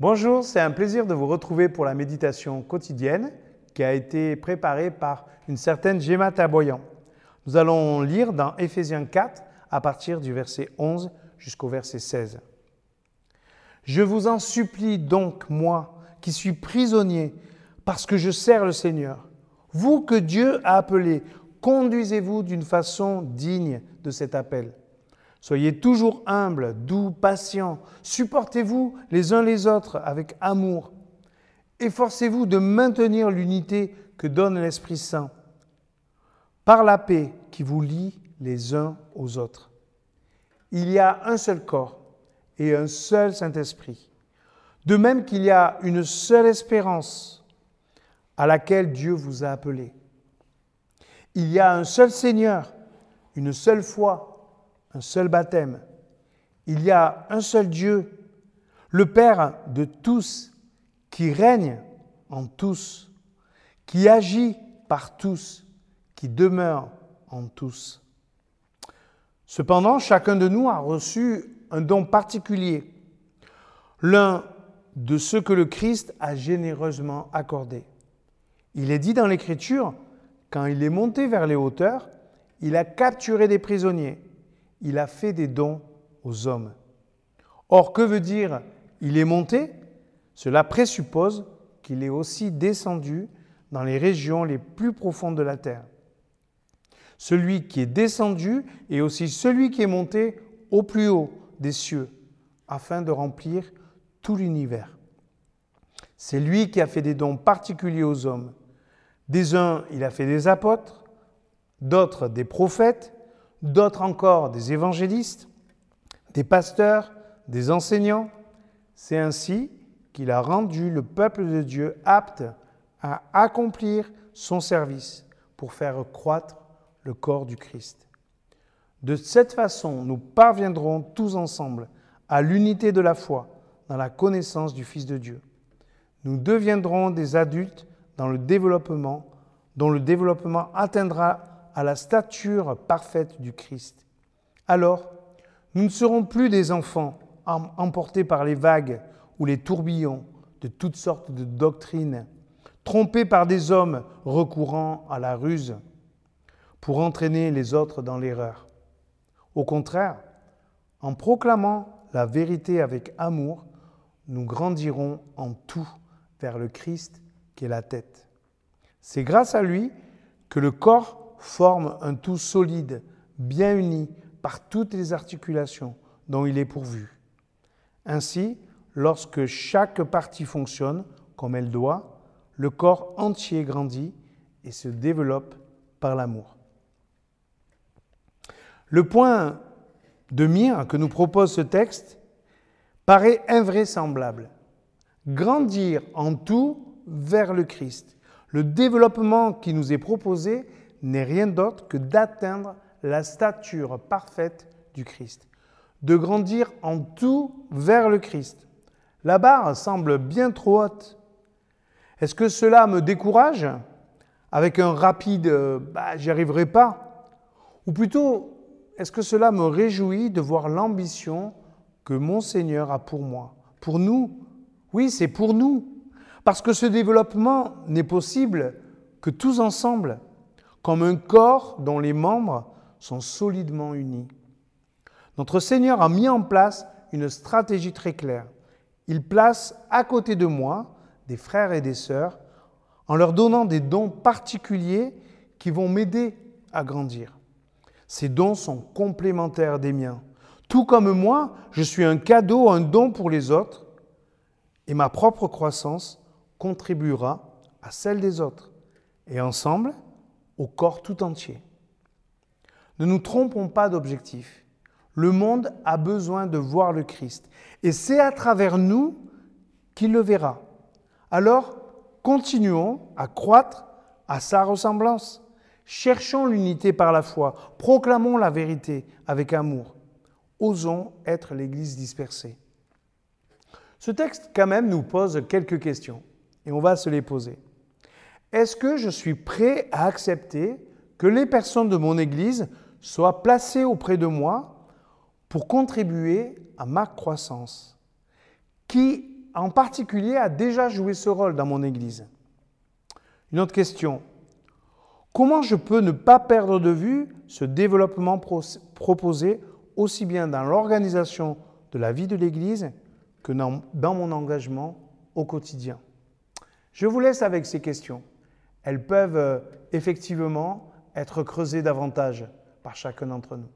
Bonjour, c'est un plaisir de vous retrouver pour la méditation quotidienne qui a été préparée par une certaine Gemma Taboyan. Nous allons lire dans Éphésiens 4 à partir du verset 11 jusqu'au verset 16. Je vous en supplie donc, moi, qui suis prisonnier, parce que je sers le Seigneur, vous que Dieu a appelé, conduisez-vous d'une façon digne de cet appel. Soyez toujours humbles, doux, patients, supportez-vous les uns les autres avec amour. Efforcez-vous de maintenir l'unité que donne l'Esprit Saint par la paix qui vous lie les uns aux autres. Il y a un seul corps et un seul Saint-Esprit, de même qu'il y a une seule espérance à laquelle Dieu vous a appelé. Il y a un seul Seigneur, une seule foi, un seul baptême. Il y a un seul Dieu, le Père de tous, qui règne en tous, qui agit par tous, qui demeure en tous. Cependant, chacun de nous a reçu un don particulier, l'un de ceux que le Christ a généreusement accordé. Il est dit dans l'Écriture, quand il est monté vers les hauteurs, il a capturé des prisonniers il a fait des dons aux hommes. Or, que veut dire il est monté? Cela présuppose qu'il est aussi descendu dans les régions les plus profondes de la terre. Celui qui est descendu est aussi celui qui est monté au plus haut des cieux, afin de remplir tout l'univers. C'est lui qui a fait des dons particuliers aux hommes. Des uns, il a fait des apôtres, d'autres des prophètes, d'autres encore des évangélistes, des pasteurs, des enseignants. C'est ainsi qu'il a rendu le peuple de Dieu apte à accomplir son service pour faire croître le corps du Christ. De cette façon, nous parviendrons tous ensemble à l'unité de la foi dans la connaissance du Fils de Dieu. Nous deviendrons des adultes dans le développement, dont le développement atteindra à la stature parfaite du Christ. Alors, nous ne serons plus des enfants emportés par les vagues ou les tourbillons de toutes sortes de doctrines, trompés par des hommes recourant à la ruse pour entraîner les autres dans l'erreur. Au contraire, en proclamant la vérité avec amour, nous grandirons en tout vers le Christ qui est la tête. C'est grâce à lui que le corps forme un tout solide, bien uni par toutes les articulations dont il est pourvu. Ainsi, lorsque chaque partie fonctionne comme elle doit, le corps entier grandit et se développe par l'amour. Le point de mire que nous propose ce texte paraît invraisemblable. Grandir en tout vers le Christ. Le développement qui nous est proposé n'est rien d'autre que d'atteindre la stature parfaite du Christ, de grandir en tout vers le Christ. La barre semble bien trop haute. Est-ce que cela me décourage Avec un rapide euh, bah, j'y arriverai pas? Ou plutôt, est-ce que cela me réjouit de voir l'ambition que mon Seigneur a pour moi Pour nous? Oui, c'est pour nous. Parce que ce développement n'est possible que tous ensemble comme un corps dont les membres sont solidement unis. Notre Seigneur a mis en place une stratégie très claire. Il place à côté de moi des frères et des sœurs en leur donnant des dons particuliers qui vont m'aider à grandir. Ces dons sont complémentaires des miens. Tout comme moi, je suis un cadeau, un don pour les autres, et ma propre croissance contribuera à celle des autres. Et ensemble, au corps tout entier. Ne nous trompons pas d'objectif. Le monde a besoin de voir le Christ. Et c'est à travers nous qu'il le verra. Alors, continuons à croître à sa ressemblance. Cherchons l'unité par la foi. Proclamons la vérité avec amour. Osons être l'Église dispersée. Ce texte, quand même, nous pose quelques questions. Et on va se les poser. Est-ce que je suis prêt à accepter que les personnes de mon Église soient placées auprès de moi pour contribuer à ma croissance? Qui en particulier, a déjà joué ce rôle dans mon Église? Une autre question. Comment je peux ne pas perdre de vue ce développement proposé aussi bien dans l'organisation de la vie de l'Église que dans, mon engagement au quotidien? Je vous laisse avec ces questions. Elles peuvent euh, effectivement être creusées davantage par chacun d'entre nous.